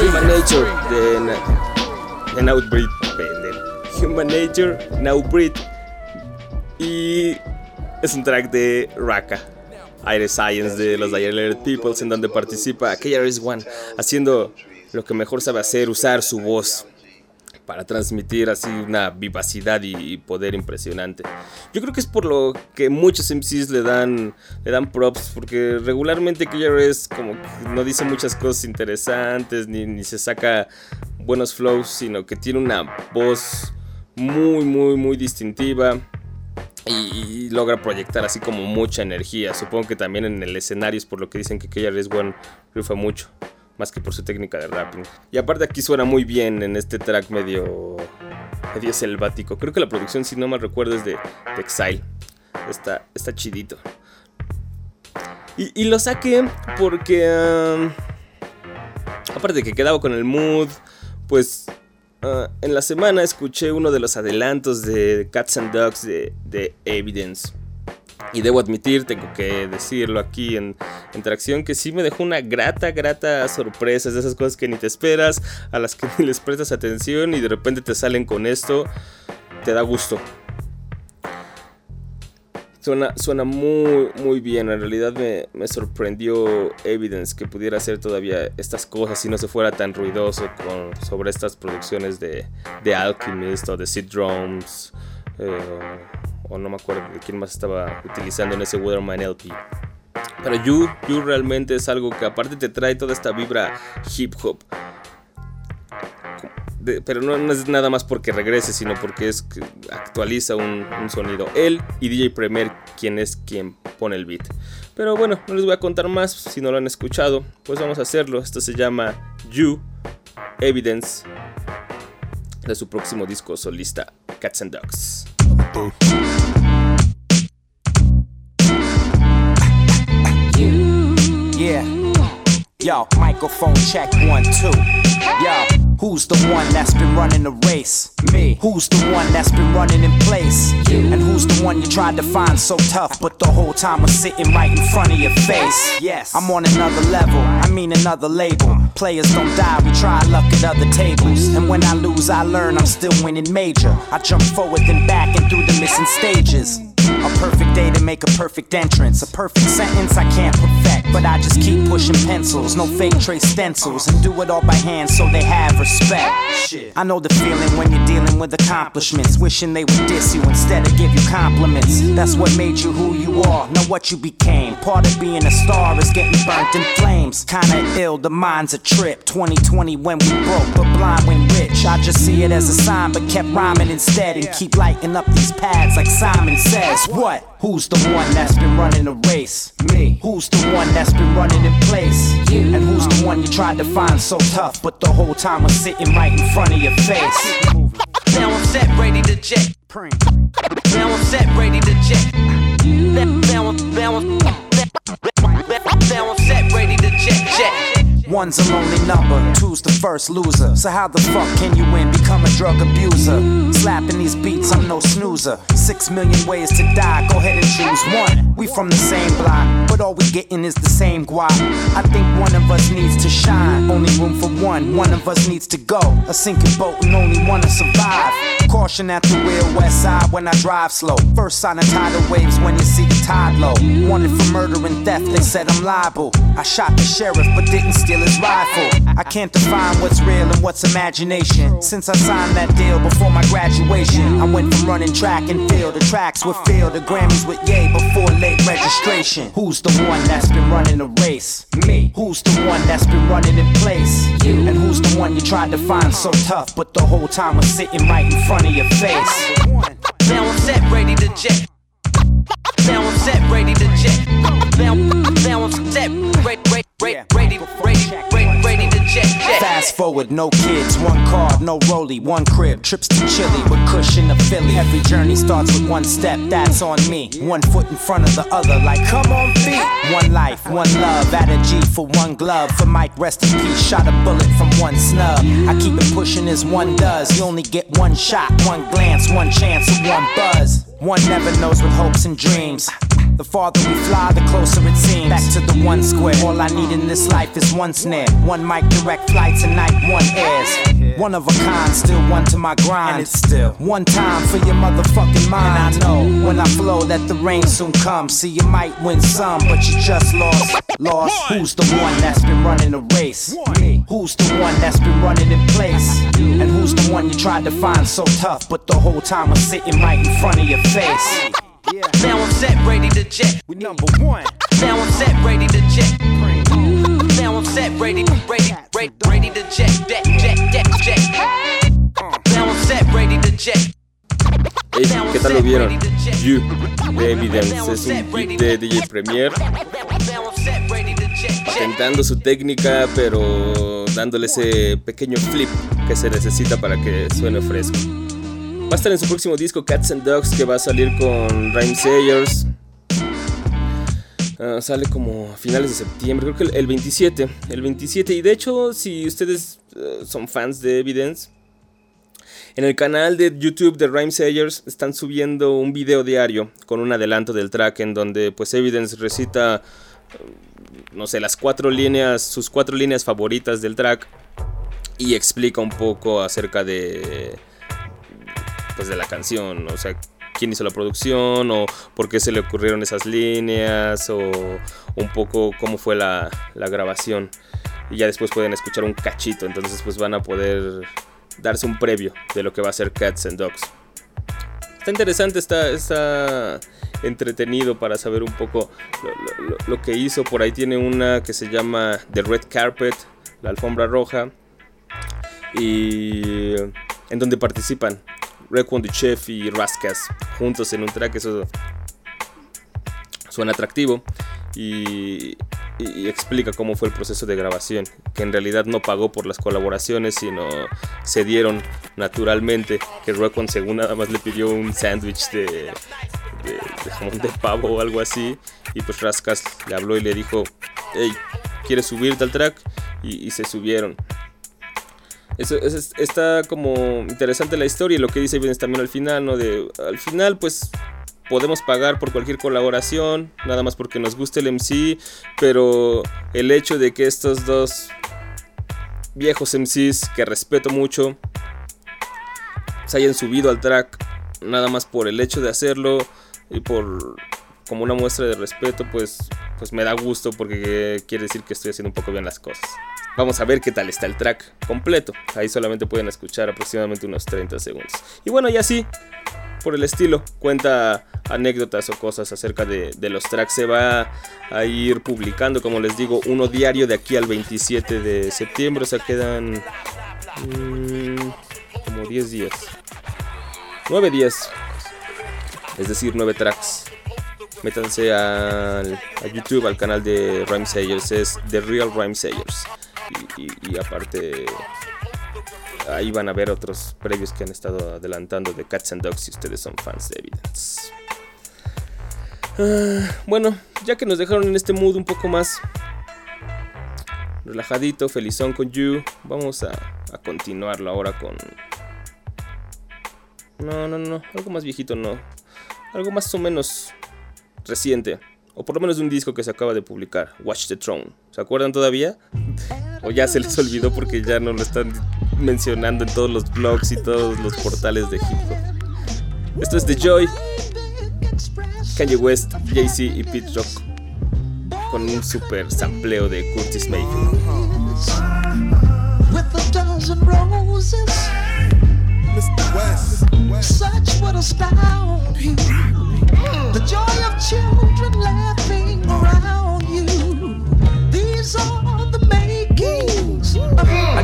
Human Nature de, de Now Breed. pendejo. Human Nature, Now Breed. Y es un track de Raka. Aire Science de los Dilated Peoples en donde participa KRS One haciendo lo que mejor sabe hacer, usar su voz para transmitir así una vivacidad y, poder impresionante. Yo creo que es por lo que muchos MCs le dan, le dan props, porque regularmente KRS como que no dice muchas cosas interesantes, ni, ni se saca buenos flows, sino que tiene una voz muy, muy, muy distintiva. Y, logra proyectar así como mucha energía. Supongo que también en el escenario es por lo que dicen que KRS One rifa mucho más que por su técnica de rapping. Y aparte aquí suena muy bien en este track medio medio selvático. Creo que la producción, si no mal recuerdo, es de, de Exile. Está, está chidito. Y, lo saqué porque... aparte de que quedaba con el mood, pues... uh, en la semana escuché uno de los adelantos de Cats and Dogs de, de Evidence. Y debo admitir, tengo que decirlo aquí en, tracción, que sí me dejó una grata, grata sorpresa. Es de esas cosas que ni te esperas, a las que <laughs> ni les prestas atención y de repente te salen con esto. Te da gusto. Suena, suena muy, muy bien. En realidad me, me sorprendió Evidence que pudiera hacer todavía estas cosas y no se fuera tan ruidoso con, sobre estas producciones de, de Alchemist o de Sid Drums. eh, o no me acuerdo de quién más estaba utilizando en ese Weatherman LP. Pero You, You realmente es algo que aparte te trae toda esta vibra hip hop. Pero no, es nada más porque regrese, sino porque es que actualiza un, un sonido. Él y DJ Premier, quien es quien pone el beat. Pero bueno, no les voy a contar más si no lo han escuchado. Pues vamos a hacerlo. Esto se llama You Evidence de su próximo disco solista, Cats and Dogs. Yeah. Yo, microphone check one, two. Yo, who's the one that's been running the race? Me. Who's the one that's been running in place? You. And who's the one you tried to find so tough, but the whole time was sitting right in front of your face? Yes. I'm on another level, I mean another label. Players don't die, we try luck at other tables. And when I lose, I learn I'm still winning major. I jump forward then back and through the missing stages. A perfect day to make a perfect entrance. A perfect sentence I can't perfect, but I just keep pushing pencils. No fake trace stencils, and do it all by hand so they have respect. I know the feeling when you're dealing with accomplishments, wishing they would diss you instead of give you compliments. That's what made you who you are, know what you became. Part of being a star is getting burnt in flames. Kinda ill, the mind's a trip. 2020 when we broke, but blind when rich. I just see it as a sign, but kept rhyming instead and keep lighting up these pads like Simon says. What? Who's the one that's been running the race? Me. Who's the one that's been running in place? You. And who's the one you tried to find so tough, but the whole time was sitting right in front of your face? Now I'm set, ready to jet. Now I'm set, ready to jet. Now I'm, now I'm, now I'm, now I'm set, ready to jet, jet. One's a lonely number, two's the first loser. So how the fuck can you win? Become a drug abuser. Slapping these beats, I'm no snoozer. Six million ways to die, go ahead and choose one. We from the same block, but all we getting is the same guap. I think one of us needs to shine. Only room for one, one of us needs to go. A sinking boat and only one to survive. Caution at the wheel, west side when I drive slow. First sign of tidal waves when you see the tide low. Wanted for murder and theft, they said I'm liable. I shot the sheriff but didn't steal I can't define what's real and what's imagination. Since I signed that deal before my graduation, I went from running track and field. to tracks with field, the Grammys with yay before late registration. Who's the one that's been running the race? Me. Who's the one that's been running in place? You. And who's the one you tried to find so tough, but the whole time was sitting right in front of your face? Now I'm set, ready to jet. Now I'm set, ready to jet. Now, now I'm set, ready, ready, ready, ready, ready, ready to jet, jet. Fast forward, no kids, one car, no rollie, one crib, trips to Chile with cushion to Philly. Every journey starts with one step, that's on me. One foot in front of the other, like come on feet. One life, one love, at a G for one glove. For Mike, rest in peace, shot a bullet from one snub. I keep it pushing as one does. You only get one shot, one glance, one chance, one buzz. One never knows with hopes and dreams. The farther we fly, the closer it seems. Back to the one square. All I need in this life is one snare. One mic, direct flight tonight, one airs. One of a kind, still one to my grind. And it's still one time for your motherfucking mind. And I know when I flow that the rain soon comes. See, you might win some, but you just lost. Lost. Who's the one that's been running the race? Me. Who's the one that's been running in place? And who's the one you tried to find so tough, but the whole time was sitting right in front of your face? Now I'm set, ready to jet. We number one. Now I'm set, ready to jet. Now I'm set, ready, ready, ready, ready to jet, jet, jet, jet, jet. Now I'm set, ready to jet. ¿Qué tal lo vieron? You de Evidence es un beat de DJ Premier patentando su técnica pero dándole ese pequeño flip que se necesita para que suene fresco. Va a estar en su próximo disco Cats and Dogs que va a salir con Rhyme Sayers. Ah, sale como a finales de septiembre, creo que el, el 27. El 27. Y de hecho, si ustedes eh, son fans de Evidence, en el canal de YouTube de Rhyme Sayers están subiendo un video diario con un adelanto del track en donde pues Evidence recita, no sé, las cuatro líneas, sus cuatro líneas favoritas del track y explica un poco acerca de de la canción, o sea, quién hizo la producción o por qué se le ocurrieron esas líneas o un poco cómo fue la, grabación. Y ya después pueden escuchar un cachito, entonces pues van a poder darse un previo de lo que va a ser Cats and Dogs. Está interesante, está, está entretenido para saber un poco lo, lo, que hizo. Por ahí tiene una que se llama The Red Carpet, la alfombra roja, y en donde participan The Chef y Rascas juntos en un track. Eso suena atractivo. Y, explica cómo fue el proceso de grabación, que en realidad no pagó por las colaboraciones, sino se dieron naturalmente, que Requiem según nada más le pidió un sándwich de, de, jamón de pavo o algo así, y pues Rascas le habló y le dijo, hey, ¿quieres subirte al track? Y se subieron. Eso, está como interesante la historia y lo que dice Evidence también al final, ¿no? De, al final pues podemos pagar por cualquier colaboración, nada más porque nos guste el MC, pero el hecho de que estos dos viejos MCs que respeto mucho se hayan subido al track nada más por el hecho de hacerlo y por como una muestra de respeto, pues pues me da gusto porque quiere decir que estoy haciendo un poco bien las cosas. Vamos a ver qué tal está el track completo. Ahí solamente pueden escuchar aproximadamente unos 30 segundos. Y bueno, y así por el estilo. Cuenta anécdotas o cosas acerca de, los tracks. Se va a ir publicando, como les digo, uno diario de aquí al 27 de septiembre. O sea, quedan mmm, como 10 días. 9 días. Es decir, 9 tracks. Métanse a, a YouTube, al canal de Rhyme Sayers. Es The Real Rhyme Sayers. Y, aparte ahí van a ver otros previos que han estado adelantando de Cats and Dogs si ustedes son fans de Evidence. Uh, bueno, ya que nos dejaron en este mood un poco más relajadito, felizón con You, vamos a, a continuarlo ahora con... No, no, no, algo más viejito no. Algo más o menos reciente. O por lo menos de un disco que se acaba de publicar, Watch the Throne. ¿Se acuerdan todavía? O ya se les olvidó porque ya no lo están mencionando en todos los blogs y todos los portales de hip hop. Esto es The Joy, Kanye West, Jay-Z y Pete Rock con un super sampleo de Curtis Mayfield. a. Such astound you. The joy of children laughing around you.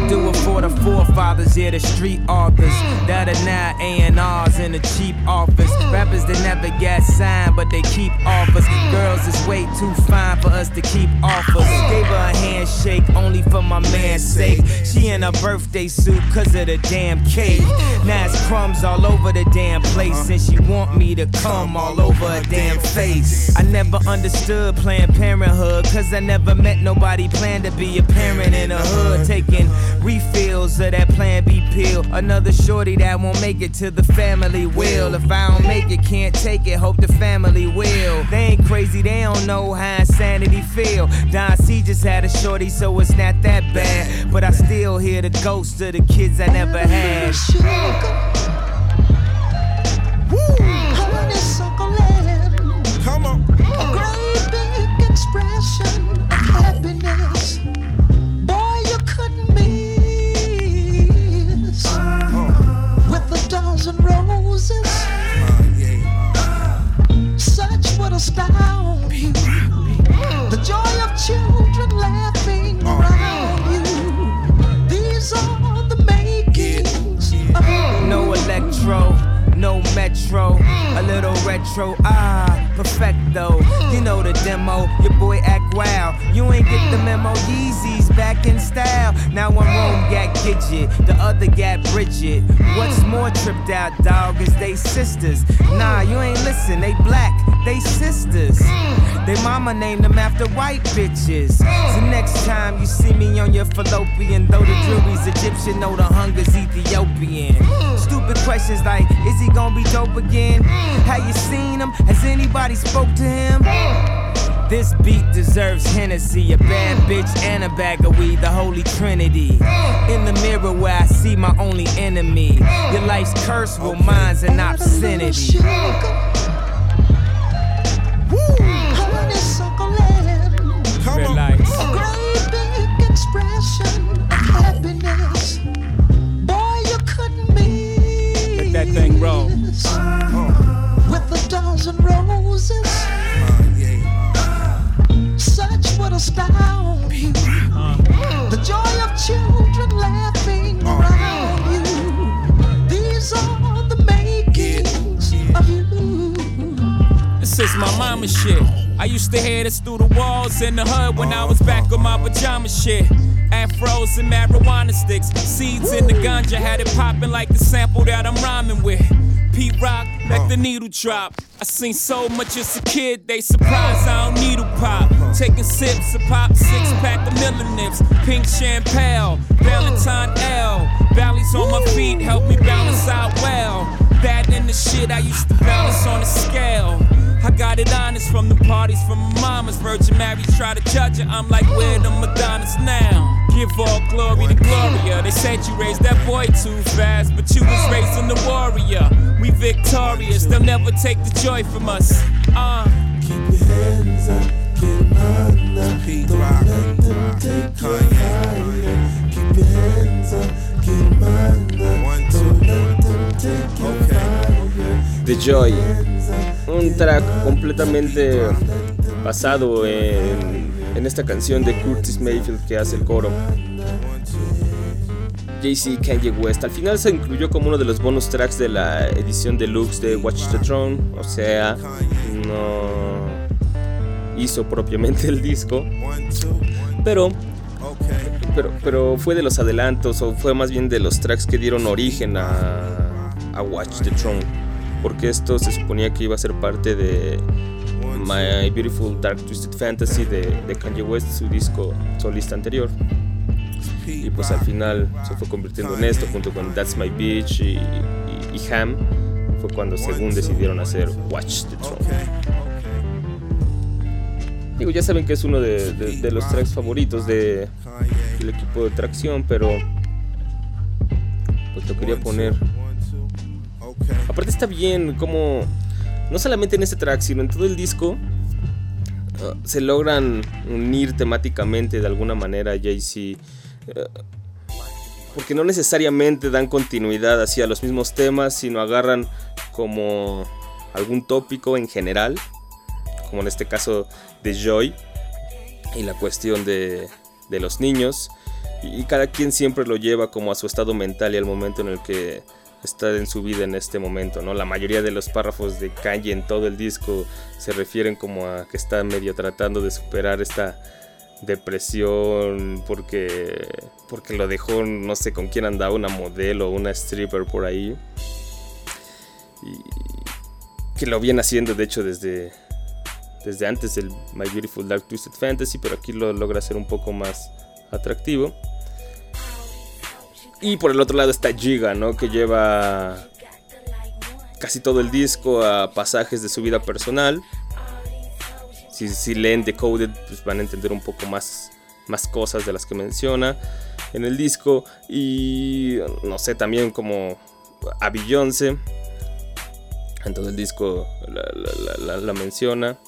Do it for the forefathers, yeah, the street authors that are now A&Rs in a cheap office. Rappers that never get signed, but they keep offers. Girls is way too fine for us to keep offers. Gave her a handshake only for my man's sake. She in a birthday suit cause of the damn cake. Now it's crumbs all over the damn place, and she want me to come all over her damn face. I never understood Planned Parenthood, cause I never met nobody planned to be a parent in a hood. Taking refills of that Plan B pill. Another shorty that won't make it to the family will. If I don't make it, can't take it, hope the family will. They ain't crazy, they don't know how insanity feel. Don C just had a shorty, so it's not that bad. But I still hear the ghosts of the kids I never had. honeysuckle Such would. The joy of children laughing around you. These are the makings of No electro, no metro, a little retro, ah, Gidget, the other got Bridget. What's more tripped out, dog, is they sisters. Nah, you ain't listen, they black, they sisters. They mama named them after white bitches. So next time you see me on your fallopian, though the jury's Egyptian, know the hunger's Ethiopian. Stupid questions like, is he gonna be dope again? Have you seen him? Has anybody spoke to him? This beat deserves Hennessy, a bad bitch and a bag of weed, the holy trinity. In the mirror where I see my only enemy. Your life's curse, well mine's an obscenity. Relax. A great big expression of happiness. Boy, you couldn't miss. Let that thing roll. Uh-huh. With a dozen roses. Such would astound you. The joy of children laughing oh. around you. These are the makings of you. This is my mama shit. I used to hear this through the walls in the hood when I was back on my pajama shit. Afros and marijuana sticks, seeds in the ganja had it popping like the sample that I'm rhyming with. Pete Rock, let oh. the needle drop. I seen so much as a kid, they surprised I don't needle pop. Taking sips of pop, six pack of Miller Nips, pink champagne, Valentine L. Valleys on my feet help me balance out well. That and the shit I used to balance on a scale. I got it honest from the parties from my mama's Virgin Mary try to judge her. I'm like, where the Madonnas now? Give all glory to Gloria. They said you raised that boy too fast, but you was raising the warrior. We victorious, they'll never take the joy from us. Uh. Keep your hands up, The Joy, un track completamente basado en, en esta canción de Curtis Mayfield que hace el coro. Jay-Z Kanye West. Al final se incluyó como uno de los bonus tracks de la edición deluxe de Watch the Throne. O sea, no hizo propiamente el disco. Pero, pero, pero fue de los adelantos, o fue más bien de los tracks que dieron origen a, a Watch the Throne. Porque esto se suponía que iba a ser parte de My Beautiful Dark Twisted Fantasy de, de Kanye West, su disco solista anterior. Y pues al final se fue convirtiendo en esto junto con That's My Bitch y, y- y Ham. Fue cuando según decidieron hacer Watch the Throne. Digo, ya saben que es uno de, los tracks favoritos de, del equipo de tracción, pero pues lo quería poner. Aparte está bien como no solamente en este track, sino en todo el disco uh, se logran unir temáticamente de alguna manera Jay-Z eh, porque no necesariamente dan continuidad hacia los mismos temas, sino agarran como algún tópico en general, como en este caso de Joy y la cuestión de, de los niños, y cada quien siempre lo lleva como a su estado mental y al momento en el que está en su vida en este momento, ¿no? La mayoría de los párrafos de Kanye en todo el disco se refieren como a que está medio tratando de superar esta depresión porque porque lo dejó no sé con quién andaba una modelo o una stripper por ahí y que lo viene haciendo de hecho desde desde antes del My Beautiful Dark Twisted Fantasy pero aquí lo logra hacer un poco más atractivo y por el otro lado está Giga no que lleva casi todo el disco a pasajes de su vida personal si, leen Decoded, pues van a entender un poco más, más cosas de las que menciona en el disco. Y no sé, también como a Beyoncé. En el disco la, menciona.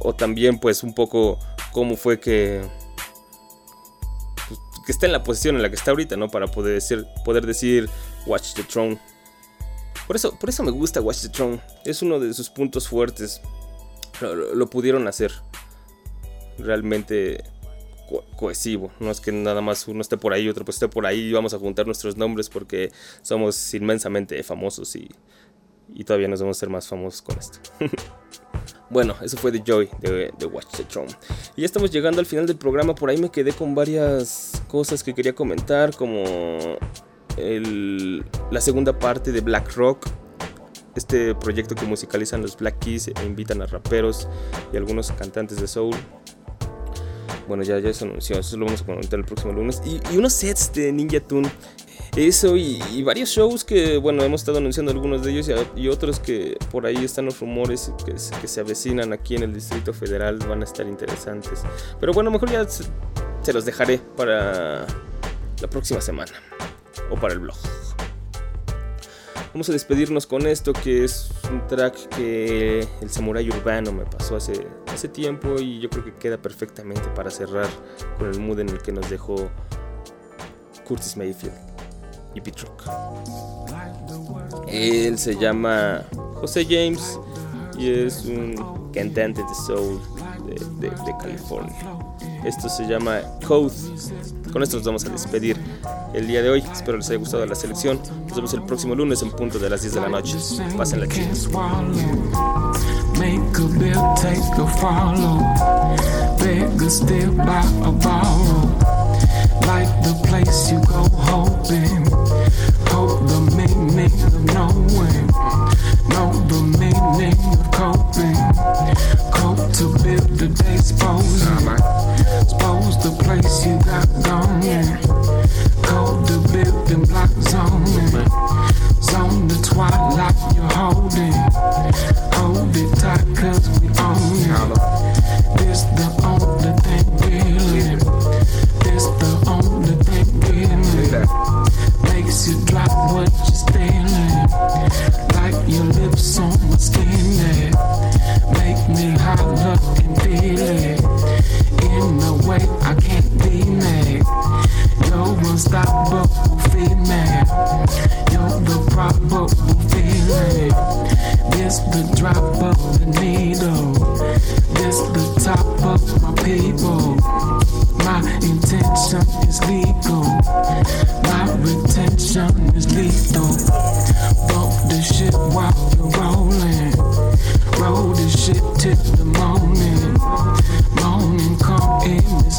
O, también pues un poco cómo fue que... Pues, que está en la posición en la que está ahorita, ¿no? Para poder decir, poder decir Watch the Throne. Por eso, por eso me gusta Watch the Throne. Es uno de sus puntos fuertes lo, pudieron hacer realmente cohesivo. No es que nada más uno esté por ahí, otro pues esté por ahí y vamos a juntar nuestros nombres porque somos inmensamente famosos y, y todavía nos vamos a ser más famosos con esto. <laughs> bueno, eso fue The Joy de, Watch the Throne. Y ya estamos llegando al final del programa. Por ahí me quedé con varias cosas que quería comentar, como la segunda parte de Black Rock este proyecto que musicalizan los Black Keys e invitan a raperos y algunos cantantes de soul. Bueno, ya, ya se anunció, eso lo vamos a comentar el próximo lunes. Y, unos sets de Ninja Tune. Eso y, varios shows que, bueno, hemos estado anunciando algunos de ellos y, otros que por ahí están los rumores que, se avecinan aquí en el Distrito Federal van a estar interesantes. Pero bueno, mejor ya se los dejaré para la próxima semana o para el blog. Vamos a despedirnos con esto que es un track que el Samurai Urbano me pasó hace, hace tiempo y yo creo que queda perfectamente para cerrar con el mood en el que nos dejó Curtis Mayfield y Pete Rock. Él se llama José James y es un cantante de soul de, de California. Esto se llama Code. Con esto nos vamos a despedir el día de hoy. Espero les haya gustado la selección. Nos vemos el próximo lunes en punto de las 10 de la noche. Pásenla chido. Make a bill, take a follow. Beg a still by a borrow. Like the place you go hoping. Hope the meaning of knowing. Know the meaning of coping. Cope to build the day, suppose. Suppose the place you got going cold to building block zoning. Zone the twilight you're holding. Hold it tight cause we own it. This the only Makes what you're stealing. Like your lips on my skin. Yeah. Make me holler and feel it. In a way I can't deny. You're unstoppable female. You're the probable feeling. This the drop of the needle. This the top of my people. My intention is legal. Retention is lethal. Bump the shit while you're rolling. Roll the shit till the morning. Morning come in its.